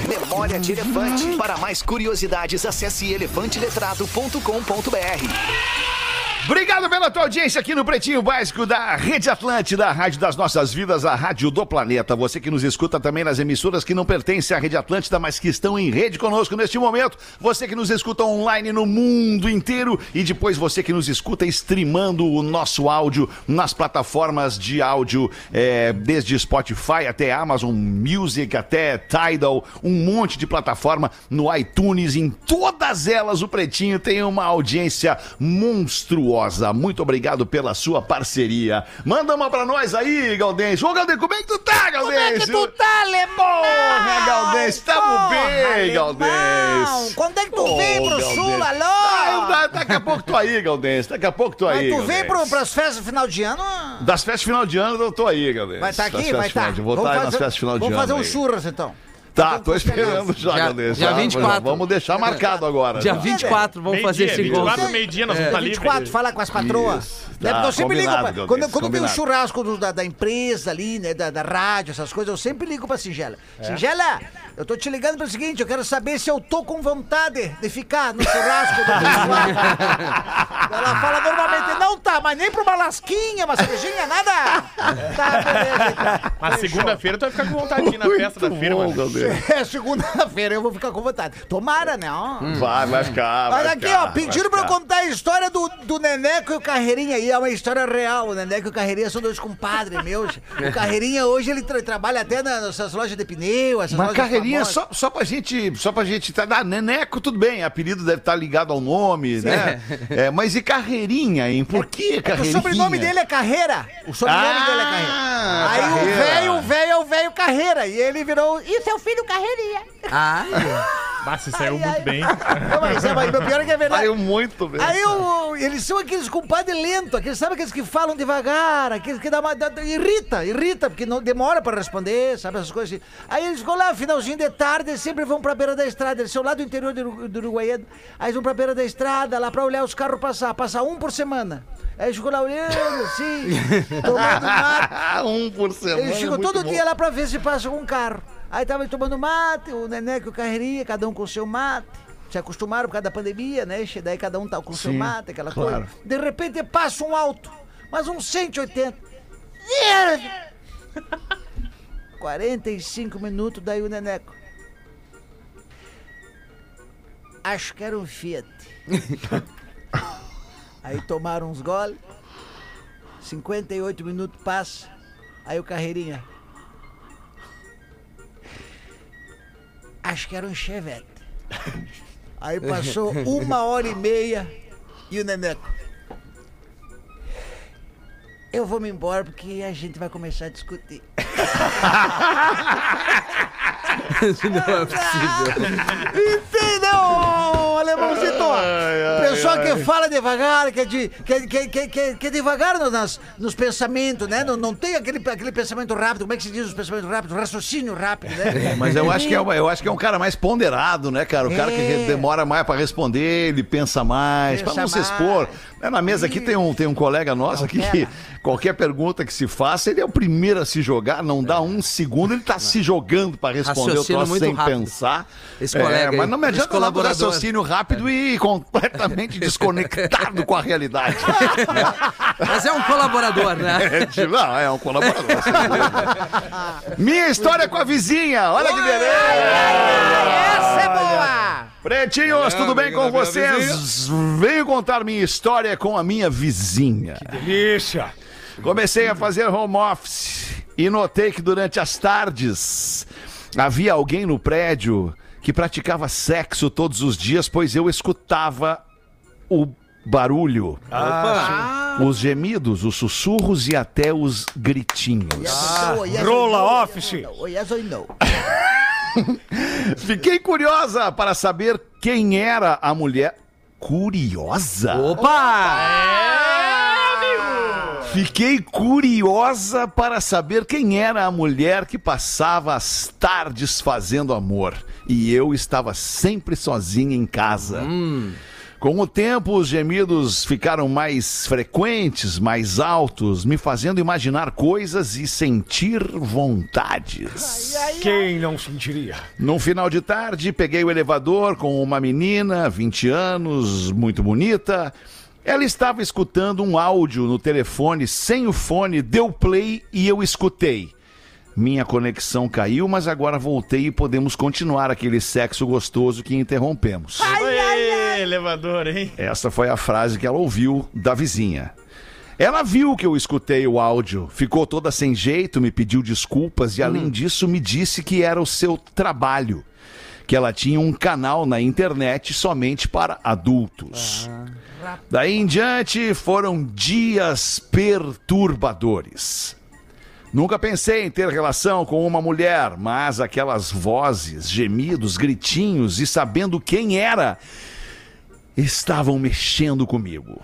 Memória de Elefante. Para mais curiosidades, acesse elefanteletrado.com.br. Obrigado pela tua audiência aqui no Pretinho Básico da Rede Atlântida, a rádio das nossas vidas, a rádio do planeta. Você que nos escuta também nas emissoras que não pertencem à Rede Atlântida, mas que estão em rede conosco neste momento. Você que nos escuta online no mundo inteiro e depois você que nos escuta streamando o nosso áudio nas plataformas de áudio, é, desde Spotify até Amazon Music, até Tidal, um monte de plataforma no iTunes. Em todas elas, o Pretinho tem uma audiência monstruosa Muito obrigado pela sua parceria. Manda uma pra nós aí, Galdêncio. Ô, Galdêncio, como é que tu tá, Galdêncio? Como é que tu tá, alemão? Porra, Galdêncio, tamo bem. Galdêncio. Quando é que tu Ô, vem pro Galdêncio. sul, alô? Ah, daqui a pouco tu aí, Galdêncio. Daqui a pouco tu Mas aí, tu vem pro, pras festas de final de ano? Das festas de final de ano eu tô aí, Galdêncio. Vai estar Das aqui? Vai estar. de- Vou estar aí nas festas de final de Vamos ano. fazer um aí. churras, então. Tá, tô esperando já, Galdêncio. dia Já, 24. Vamos deixar marcado agora. Dia já. 24, vamos fazer esse encontro. 24, meio-dia, nós vamos estar livres. 24, falar com as patroas. Isso. Né, porque eu sempre ligo. pra- quando quando tem um combinado. churrasco do- da, da empresa ali, né? Da, da rádio, essas coisas, eu sempre ligo pra Singela. É? Singela, eu tô te ligando pelo seguinte: eu quero saber se eu tô com vontade de ficar no churrasco do pessoal. Ela fala normalmente, não tá, mas nem pra uma lasquinha, uma cervejinha, nada. Tá, beleza. então. Mas segunda-feira tu vai ficar com vontade de ir na festa da firma. Bom, Galdêncio. É, segunda-feira eu vou ficar com vontade. Tomara, né? ó. Vai, vai ficar. vai Olha aqui, ficar, ó, pediram pra eu contar a história do, do Neneco e o Carreirinha aí, é uma história real. O Neneco e o Carreirinha são dois compadres meus. O Carreirinha hoje ele tra- trabalha até na- nessas lojas de pneu, essas Mas lojas carreirinha, famosas. só, só pra gente. Só pra gente. Tá, ah, Neneco, tudo bem, apelido deve estar ligado ao nome, né? É, mas e carreirinha, hein? Por que É que carreirinha? o sobrenome dele é Carreira. O sobrenome Ah, dele é Carreira. Aí o Carreira. velho, o velho é o velho Carreira. E ele virou. E seu filho Carreirinha? Ah, Mas se saiu Ai, muito ai. bem. Não, mas, é, mas o pior é que é verdade. Saiu muito bem. Aí o- eles são aqueles compadres lentos, aqueles, sabe aqueles que falam devagar, aqueles que dá uma. dá- irrita, irrita, porque não demora pra responder, sabe essas coisas assim. Aí eles ficam lá, finalzinho de tarde, eles sempre vão pra beira da estrada, eles são lá do interior do, do Uruguaiano, aí eles vão pra beira da estrada, lá pra olhar os carros passar, passar um por semana. Aí eles ficam lá olhando assim, tomando mate. um por semana. Eles ficam muito todo bom. dia lá pra ver se passa um carro. Aí tava tomando mate, o Neneco e o Carreirinha, cada um com o seu mate. Se acostumaram por causa da pandemia, né? Daí cada um tá com o seu mate, aquela claro. coisa. De repente passa um alto, mas um 180. 45 minutos, daí o Neneco. Acho que era um Fiat. Aí tomaram uns goles. 58 minutos passa. Aí o Carreirinha. Acho que era um Chevette. Aí passou uma hora e meia e o Neneco. Eu vou me embora porque a gente vai começar a discutir. Não é possível. Entendeu, alemãozito? Ai, ai, O pessoal que fala devagar, que é, de, que, é- que, é- que, é- que, é- que é devagar no- nas, nos pensamentos, né? Não, não tem aquele, aquele pensamento rápido. Como é que se diz os pensamentos rápidos? Raciocínio rápido, né? Mas eu acho, que é, uma- eu acho que é um cara mais ponderado, né, cara? O cara que É. demora mais pra responder, ele pensa mais, pra Pensa não se mais. expor. Né, Na mesa aqui tem um, tem um colega nosso aqui que qualquer pergunta que se faça, ele é o primeiro a se jogar, não dá um segundo, ele tá se jogando pra responder o troço sem rápido. pensar. Esse É, colega aí, mas não me adianta nada do raciocínio rápido e completamente desconectado com a realidade. Mas é um colaborador, né? É, não, é um colaborador. Minha história com a vizinha, olha que beleza! Essa é boa! Pretinhos, tudo bem com vocês? Venho contar minha história com a minha vizinha. Delícia. Comecei a fazer home office e notei que durante as tardes havia alguém no prédio que praticava sexo todos os dias, pois eu escutava o barulho, os gemidos, os sussurros e até os gritinhos. Rola office. Fiquei curiosa para saber quem era a mulher. Curiosa? Opa! Fiquei curiosa para saber quem era a mulher que passava as tardes fazendo amor. E eu estava sempre sozinha em casa. Com o tempo, os gemidos ficaram mais frequentes, mais altos, me fazendo imaginar coisas e sentir vontades. Quem não sentiria? Num final de tarde, peguei o elevador com uma menina, 20 anos, muito bonita. Ela estava escutando um áudio no telefone sem o fone, deu play e eu escutei. Minha conexão caiu, mas agora voltei e podemos continuar aquele sexo gostoso que interrompemos. Oi, elevador, hein? Essa foi a frase que ela ouviu da vizinha. Ela viu que eu escutei o áudio, ficou toda sem jeito, me pediu desculpas e, além disso, me disse que era o seu trabalho. Que ela tinha um canal na internet somente para adultos. Daí em diante foram dias perturbadores. Nunca pensei em ter relação com uma mulher, mas aquelas vozes, gemidos, gritinhos e sabendo quem era, estavam mexendo comigo.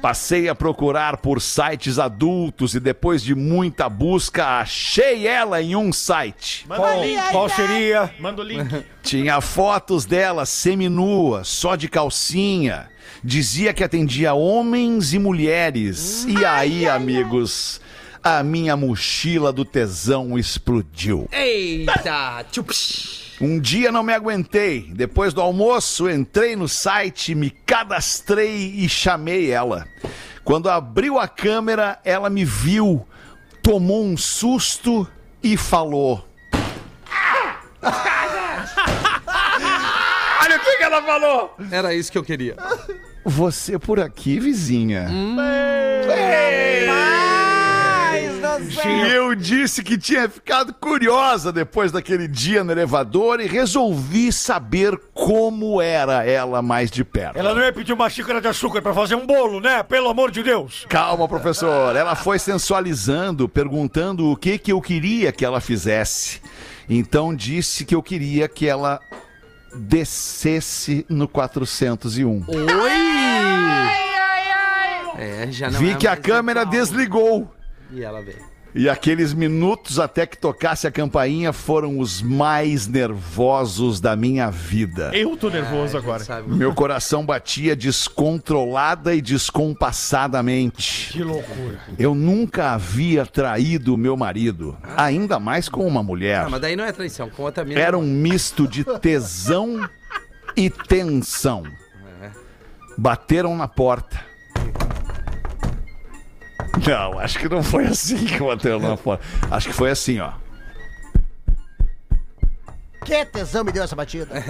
Passei a procurar por sites adultos e depois de muita busca achei ela em um site. Manda Qual, link. qual seria? Manda o link. Tinha fotos dela seminua, só de calcinha. Dizia que atendia homens e mulheres. E aí, amigos, a minha mochila do tesão explodiu. Eita! Um dia não me aguentei. Depois do almoço, entrei no site, me cadastrei e chamei ela. Quando abriu a câmera, ela me viu, tomou um susto e falou. Que ela falou! Era isso que eu queria. Você por aqui, vizinha. E eu disse que tinha ficado curiosa depois daquele dia no elevador e resolvi saber como era ela mais de perto. Ela não ia pedir uma xícara de açúcar pra fazer um bolo, né? Pelo amor de Deus. Calma, professor. Ela foi sensualizando, perguntando o que que eu queria que ela fizesse. Então disse que eu queria que ela descesse no 401. Oi! É, já não Vi é que a câmera legal. desligou. E ela veio. E aqueles minutos até que tocasse a campainha foram os mais nervosos da minha vida. Eu tô nervoso agora. Sabe? Meu coração batia descontrolada e descompassadamente. Que loucura. Eu nunca havia traído meu marido, ainda mais com uma mulher. Ah, mas daí não é traição. Com outra mina. Era um misto de tesão e tensão. Bateram na porta. Não, acho que não foi assim que bateram na porta. Acho que foi assim, ó. Que tesão me deu essa batida.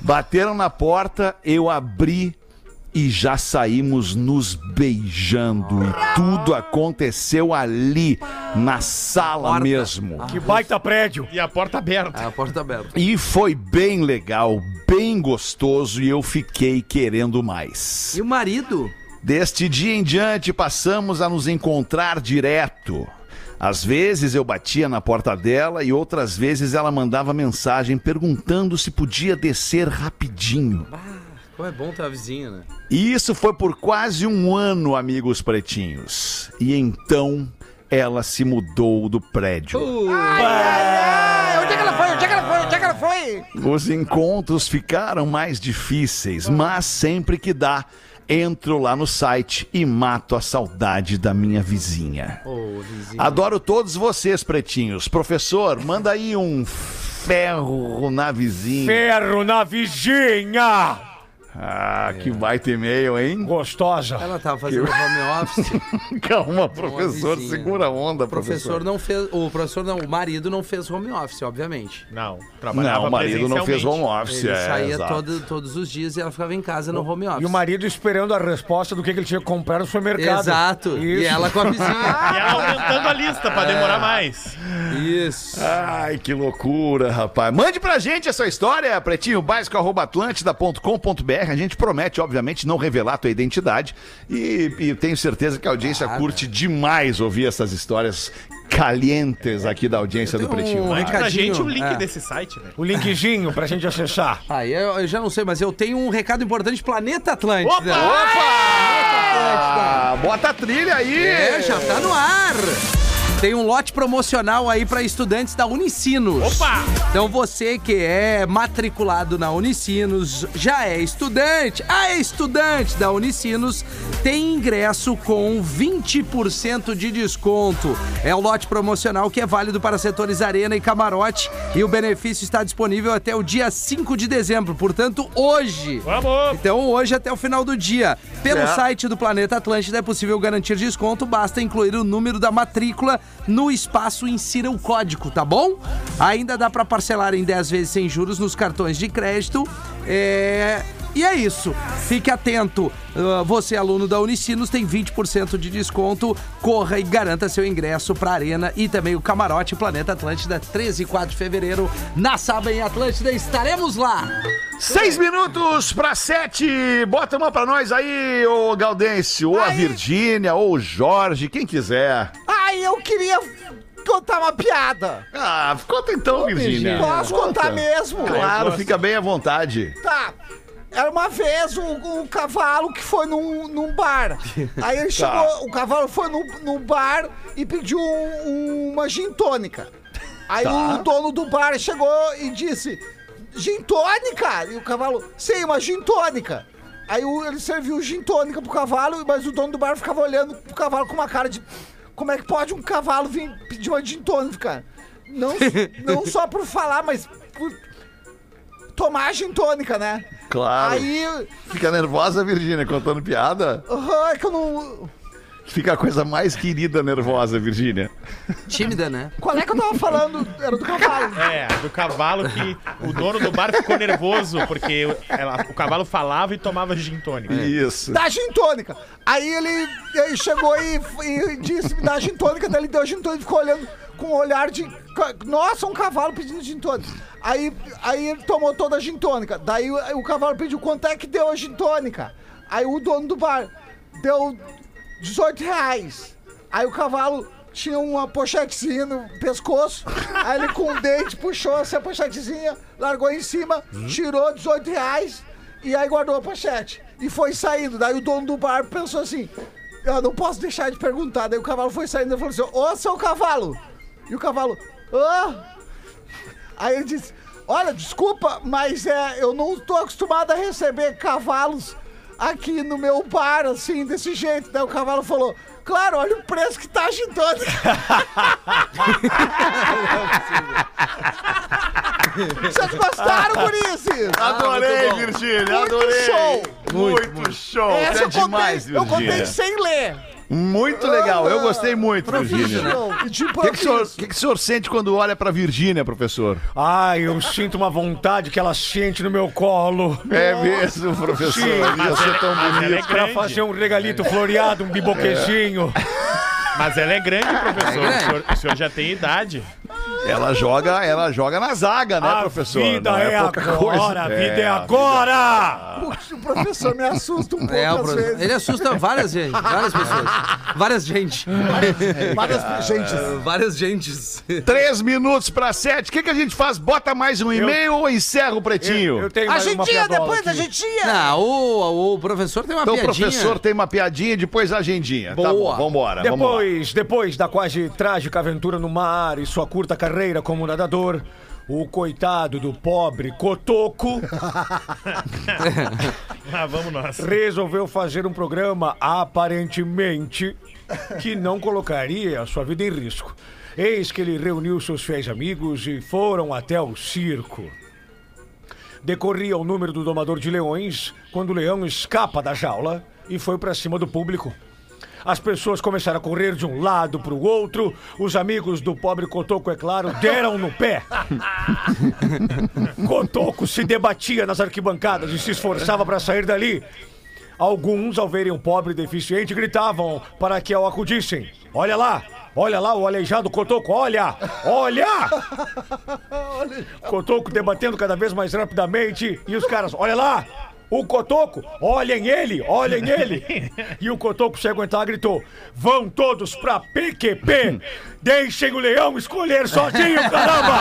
Bateram na porta, eu abri e já saímos nos beijando. E tudo aconteceu ali, na sala Porta. mesmo. Que baita prédio. E a porta aberta. Ah, a porta aberta. E foi bem legal, bem gostoso e eu fiquei querendo mais. E o marido? Deste dia em diante passamos a nos encontrar direto. Às vezes eu batia na porta dela e outras vezes ela mandava mensagem perguntando se podia descer rapidinho. Como é bom ter uma vizinha, né? E isso foi por quase um ano, amigos pretinhos. E então ela se mudou do prédio. Ah, onde é que ela foi? Onde é que ela foi? Onde é que ela foi? Os encontros ficaram mais difíceis, mas sempre que dá, entro lá no site e mato a saudade da minha vizinha. Ô, vizinho. Adoro todos vocês, pretinhos. Professor, manda aí um ferro na vizinha. Ferro na vizinha. Ah, que baita e-mail, hein? Gostosa. Ela tava fazendo home office. Calma, professor, vizinha. segura a onda, O professor não fez. O professor não, o marido não fez home office, obviamente. Não, trabalhava Não, o marido não fez home office. Ele é, saía exato. todo- todos os dias e ela ficava em casa no home office. E o marido esperando a resposta do que, que ele tinha que comprar no supermercado. Exato. E Isso. ela com a vizinha. E ela aumentando a lista pra demorar mais. Isso. Ai, que loucura, rapaz. Mande pra gente essa história, pretinho básico, arroba atlântida.com.br. A gente promete, obviamente, não revelar a tua identidade. E, e tenho certeza que a audiência curte demais ouvir essas histórias calientes aqui da audiência do Pretinho. um. Mande pra gente o link é. desse site, velho. O linkzinho pra gente acessar. Aí eu, eu já não sei, mas eu tenho um recado importante Planeta Atlântida. Ah, bota a trilha aí! É, já tá no ar. Tem um lote promocional aí para estudantes da Unicinos. Opa! Então você que é matriculado na Unicinos, já é estudante, ah, é estudante da Unicinos, tem ingresso com 20% de desconto. É o lote promocional que é válido para setores Arena e Camarote e o benefício está disponível até o dia 5 de dezembro, portanto, hoje. Vamos! Então, hoje até o final do dia, pelo É. site do Planeta Atlântida é possível garantir desconto, basta incluir o número da matrícula no espaço insira o código, tá bom? Ainda dá pra parcelar em 10 vezes sem juros nos cartões de crédito. É... E é isso. Fique atento. Ah, você, aluno da Unicinos, tem 20% de desconto. Corra e garanta seu ingresso pra Arena e também o Camarote Planeta Atlântida, 13 e 4 de fevereiro. Na Saba em Atlântida, estaremos lá. Seis minutos para sete. Bota uma para nós aí, ô Gaudêncio, ou a Aí. Virgínia, ou o Jorge, quem quiser. Eu queria contar uma piada. Ah, conta então, Virgínia. Posso Conta. contar mesmo? Claro, fica bem à vontade. Tá. Era uma vez um, um cavalo que foi num, num bar. Aí ele chegou, o cavalo foi num, num bar e pediu um- um- uma gin tônica. Aí o dono do bar chegou e disse: Gin tônica? E o cavalo, sim, uma gin tônica. Aí o- ele serviu gin tônica pro cavalo, mas o dono do bar ficava olhando pro cavalo com uma cara de. Como é que pode um cavalo vir pedir uma gin tônica, cara? Não, não só por falar, mas por tomar gin tônica, né? Claro. Aí, Fica nervosa, Virgínia, contando piada? aham, é que eu não. Fica a coisa mais querida nervosa, Virgínia. Tímida, né? Qual é que eu tava falando? Era do cavalo. É, do cavalo que o dono do bar ficou nervoso porque ela- o cavalo falava e tomava gin tônica. Isso. Dá gin tônica. Aí ele, ele chegou e, e disse: me dá gin tônica. Daí ele deu gin tônica e ficou olhando com um olhar de. Nossa, um cavalo pedindo gin tônica. Aí, aí ele tomou toda a gin tônica. Daí o, o cavalo pediu quanto é que deu a gin tônica. Aí o dono do bar deu 18 reais. Aí o cavalo tinha uma pochetezinha no pescoço. Aí ele com o dente puxou essa pochetezinha, largou em cima, tirou 18 reais e aí guardou a pochete. E foi saindo. Daí o dono do bar pensou assim: Eu não posso deixar de perguntar. Daí o cavalo foi saindo e falou assim: Ô seu cavalo! E o cavalo, ah! Aí ele disse: Olha, desculpa, mas é, eu não tô acostumado a receber cavalos aqui no meu bar, assim, desse jeito. Daí o cavalo falou: Claro, olha o preço que tá agitando. Vocês gostaram, Gurices? Adorei, Virgínia, Muito adorei. show. Muito, show. Essa é eu contei, demais, eu contei Virgínia. sem ler. Muito legal, eu gostei muito, Virgínia. Profissional. E tipo, O que, que, o senhor- que que o senhor sente quando olha pra Virgínia, professor? Ai, eu sinto uma vontade que ela sente no meu colo. É mesmo, professor. Sim, Ia ser tão Mas ela é bonito. Pra grande. fazer um regalito floreado, um biboquezinho. Mas ela é grande, professor. grande. O, senhor, o senhor já tem idade. Ela joga, ela joga na zaga, né, a professor? vida Não é, pouca agora, coisa. a vida é, agora! Putz, O professor me assusta um pouco É, o às vezes. ele assusta várias gente, várias pessoas. Várias gente. Várias gente. Várias gentes. Três minutos pra sete. O que, que a gente faz? Bota mais um e-mail ou encerra o pretinho? Eu, eu tenho A gentinha, piadola depois da aqui. gentinha. Não, o, o professor tem uma Então o piadinha. professor tem uma piadinha, depois a agendinha. Tá Boa. bom, vambora. Depois, depois da quase trágica aventura no mar e sua curta carreira como nadador, o coitado do pobre Cotoco Ah, vamos nós. resolveu fazer um programa aparentemente que não colocaria a sua vida em risco. Eis que ele reuniu seus fiéis amigos e foram até o circo. Decorria o número do domador de leões quando o leão escapa da jaula e foi para cima do público. As pessoas começaram a correr de um lado para o outro. Os amigos do pobre Cotoco, é claro, deram no pé. Cotoco se debatia nas arquibancadas e se esforçava para sair dali. Alguns, ao verem o pobre deficiente, gritavam para que o acudissem. Olha lá, olha lá o aleijado Cotoco, olha, olha! Cotoco debatendo cada vez mais rapidamente e os caras, olha lá! O Cotoco, olhem ele, olhem ele! E o Cotoco, sem aguentar, gritou: Vão todos pra PQP! Deixem o leão escolher sozinho, caramba!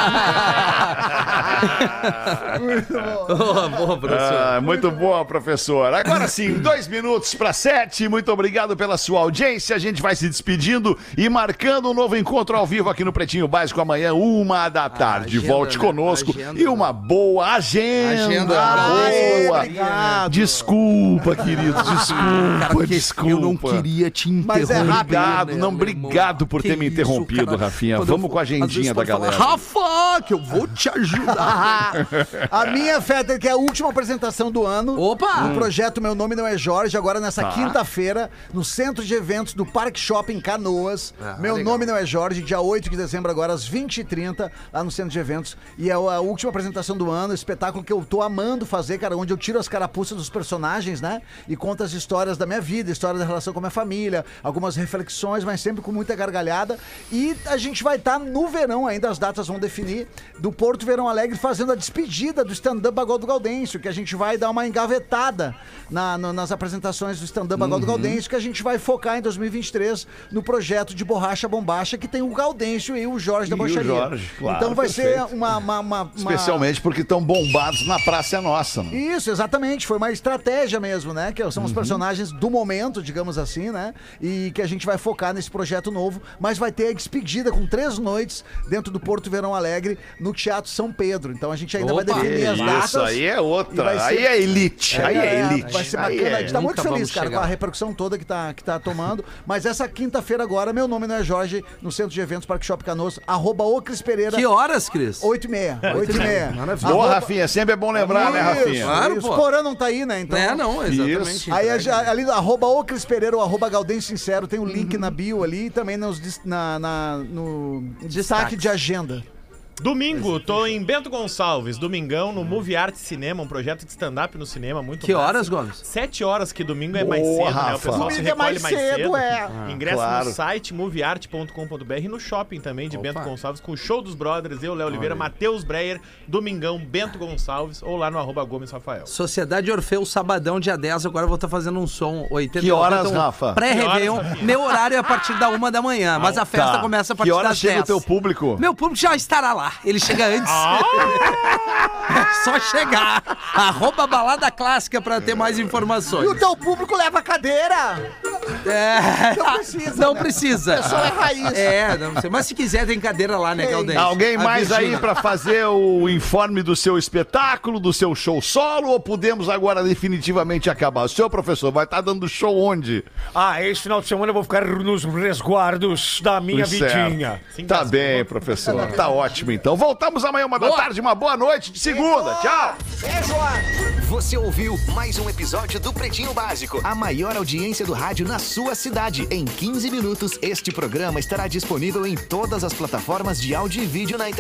Boa, boa, professor. Ah, muito boa, professor. Agora sim, dois minutos para sete. Muito obrigado pela sua audiência. A gente vai se despedindo e marcando um novo encontro ao vivo aqui no Pretinho Básico amanhã, uma da tarde. agenda, Volte né? conosco Agenda, e uma boa agenda. Agenda. boa. Obrigado. Obrigado. Desculpa, querido. Desculpa, Cara, que desculpa. eu não queria te Mas é interromper. Obrigado, né, não, obrigado por Que ter me isso, interrompido, cara. Rafinha. Quando eu Vamos for- com a agendinha da pode falar, galera. Rafa, que eu vou te ajudar. A minha, Fetter, que é a última apresentação do ano. Opa! O projeto Meu Nome Não É Jorge, agora nessa Tá. quinta-feira, no Centro de Eventos do Parque Shopping Canoas. Ah, Meu legal. Nome Não É Jorge, dia 8 de dezembro, agora às 20h30, lá no Centro de Eventos. E é a última apresentação do ano, espetáculo que eu tô amando fazer, cara, onde eu tiro as carapuças dos personagens, né? E conto as histórias da minha vida, história da relação com a minha família, algumas reflexões, mas sempre com muita gargalhada. E a gente vai estar no verão ainda, as datas vão definir, do Porto Verão Alegre, fazendo a despedida do stand-up Bagol do Gaudêncio, que a gente vai dar uma engavetada na- no- nas apresentações do stand-up Bagol do Gaudêncio, que a gente vai focar em 2023 no projeto de Borracha Bombacha, que tem o Gaudêncio e o Jorge da E o Borracharia. Jorge, claro, então vai ser perfeito. uma, uma, uma- uma- Especialmente porque estão bombados na Praça é Nossa. né? isso, exatamente. Foi uma estratégia mesmo, né? Que são os Uhum. personagens do momento, digamos assim, né? E que a gente vai focar nesse projeto novo. Mas vai ter a despedida com três noites dentro do Porto Verão Alegre, no Teatro São Pedro. Então a gente ainda vai Opa! definir as datas. Isso aí é outra. vai ser- Aí é elite. Aí é elite. Vai ser bacana. é- a gente tá muito Nunca feliz, cara, chegar. com a repercussão toda que tá, que tá tomando. Mas essa quinta-feira agora, meu nome não é Jorge, no Centro de Eventos Parque Shop Canoas, arroba o Cris Pereira. Que horas, Cris? 8 e meia. 8 e meia. Boa, Arroba- Rafinha. Sempre é bom lembrar, né, Rafinha? Claro, pô. Não tá aí, né? Então, É, não, exatamente. Isso. Aí a- ali, arroba o Cris Pereira, ou arroba Gaudêncio Sincero, tem o link na bio ali e também nos, dis- na, na- no destaque de agenda. Domingo, tô em Bento Gonçalves, domingão, no Movie Art Cinema, um projeto de stand-up no cinema, muito Que massa. horas, Gomes? Sete horas, que domingo é mais Boa, cedo, né? O Rafa. pessoal se Domingo é recolhe mais mais cedo, cedo. é. Ingresso claro. no site movieart.com.br e no shopping também de Opa. Bento Gonçalves, com o show dos brothers, eu, Léo Oliveira, Matheus Breyer, domingão, Bento Gonçalves, ou lá no arroba Gomes Rafael. Sociedade Orfeu, sabadão, dia 10. Agora eu vou estar fazendo um som 80 Que horas, Rafa? Que horas, Rafinha? Meu horário é a partir da uma da manhã, mas a festa Tá. começa a partir Que horas das chega 10. o teu público? Meu público já estará lá. Ele chega antes. É só chegar. Arroba balada clássica pra ter mais E informações. o teu público leva cadeira! É, Não precisa, Não né? precisa. O pessoal é raiz. É, não sei. Mas se quiser, tem cadeira lá, né. Galdêncio? Alguém mais aí pra fazer o informe do seu espetáculo, do seu show solo, ou podemos agora definitivamente acabar? O senhor professor vai estar dando show onde? Ah, esse final de semana eu vou ficar nos resguardos da minha Certo. vidinha. Tá bem, professor. Tá ótimo, então. Voltamos amanhã, uma da tarde, uma boa noite de segunda. Tchau. Você ouviu mais um episódio do Pretinho Básico, a maior audiência do rádio na sua cidade. Em 15 minutos, este programa estará disponível em todas as plataformas de áudio e vídeo na internet.